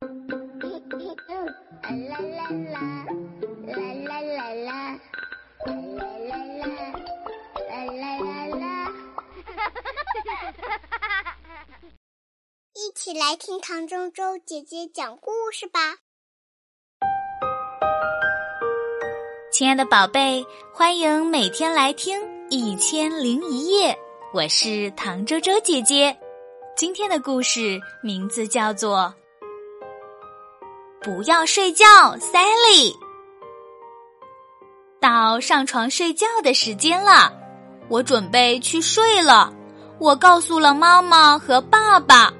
一起来听唐周周姐姐讲故事吧。亲爱的宝贝，欢迎每天来听《一千零一夜》，我是唐周周姐姐。今天的故事名字叫做《不要睡觉，Sally》。到上床睡觉的时间了，我准备去睡了。我告诉了妈妈和爸爸，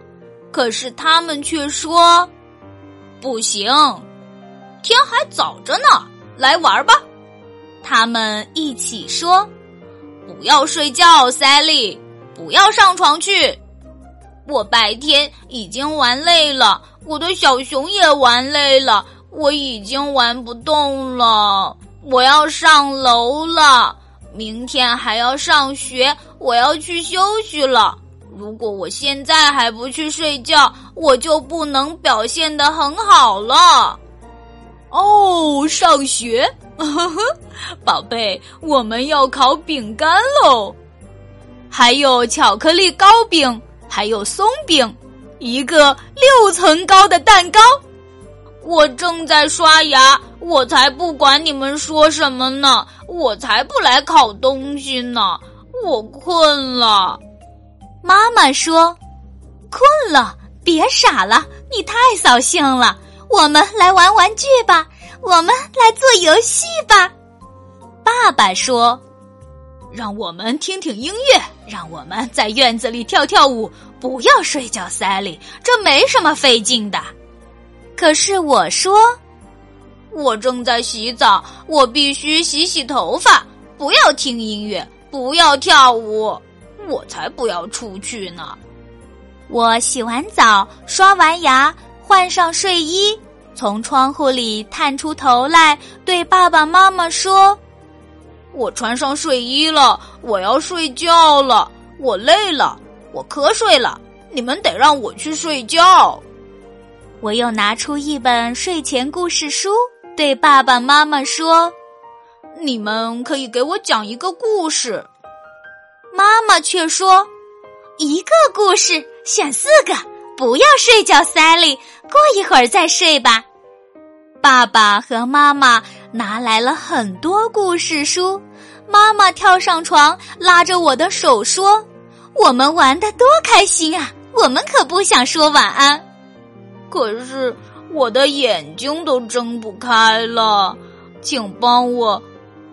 可是他们却说：“不行，天还早着呢，来玩吧。”他们一起说：“不要睡觉，Sally，不要上床去。”我白天已经玩累了，我的小熊也玩累了，我已经玩不动了。我要上楼了，明天还要上学，我要去休息了。如果我现在还不去睡觉，我就不能表现的很好了。哦，上学，宝贝，我们要烤饼干喽，还有巧克力糕饼。还有松饼，一个六层高的蛋糕。我正在刷牙，我才不管你们说什么呢！我才不来烤东西呢！我困了。妈妈说：“困了，别傻了，你太扫兴了。我们来玩玩具吧，我们来做游戏吧。”爸爸说。让我们听听音乐，让我们在院子里跳跳舞。不要睡觉，塞利，这没什么费劲的。可是我说，我正在洗澡，我必须洗洗头发。不要听音乐，不要跳舞，我才不要出去呢。我洗完澡，刷完牙，换上睡衣，从窗户里探出头来，对爸爸妈妈说。我穿上睡衣了，我要睡觉了。我累了，我瞌睡了。你们得让我去睡觉。我又拿出一本睡前故事书，对爸爸妈妈说：“你们可以给我讲一个故事。”妈妈却说：“一个故事选四个，不要睡觉，塞利，过一会儿再睡吧。”爸爸和妈妈拿来了很多故事书。妈妈跳上床，拉着我的手说：“我们玩的多开心啊！我们可不想说晚安。可是我的眼睛都睁不开了，请帮我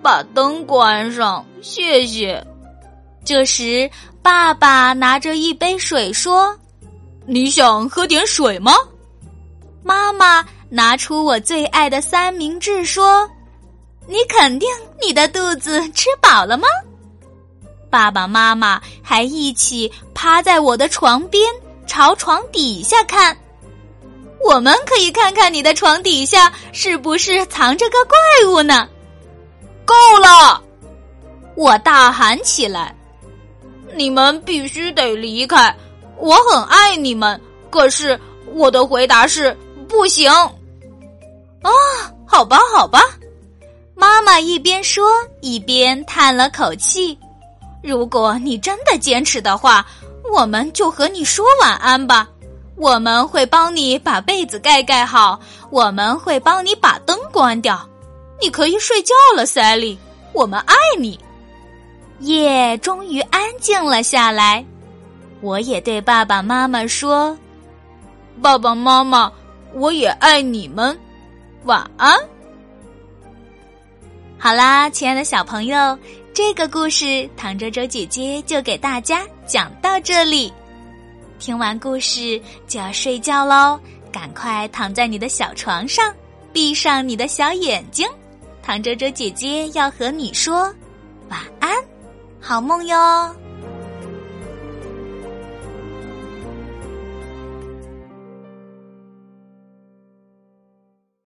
把灯关上，谢谢。”这时，爸爸拿着一杯水说：“你想喝点水吗？”妈妈拿出我最爱的三明治说。你肯定你的肚子吃饱了吗？爸爸妈妈还一起趴在我的床边，朝床底下看。我们可以看看你的床底下是不是藏着个怪物呢？够了！我大喊起来：“你们必须得离开！我很爱你们，可是我的回答是不行。”啊，好吧，好吧。妈妈一边说一边叹了口气。如果你真的坚持的话，我们就和你说晚安吧。我们会帮你把被子盖盖好，我们会帮你把灯关掉。你可以睡觉了，塞利。我们爱你。夜终于安静了下来。我也对爸爸妈妈说：“爸爸妈妈，我也爱你们。晚安。”好啦，亲爱的小朋友，这个故事唐周周姐姐就给大家讲到这里。听完故事就要睡觉喽，赶快躺在你的小床上，闭上你的小眼睛。唐周周姐姐要和你说晚安，好梦哟。